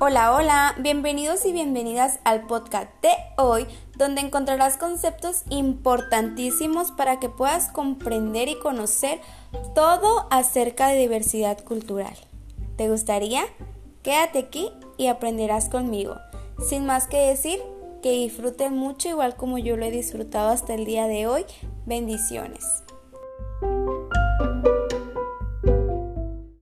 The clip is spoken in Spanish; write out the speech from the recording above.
Hola, hola, bienvenidos y bienvenidas al podcast de hoy, donde encontrarás conceptos importantísimos para que puedas comprender y conocer todo acerca de diversidad cultural. ¿Te gustaría? Quédate aquí y aprenderás conmigo. Sin más que decir, que disfruten mucho igual como yo lo he disfrutado hasta el día de hoy. Bendiciones.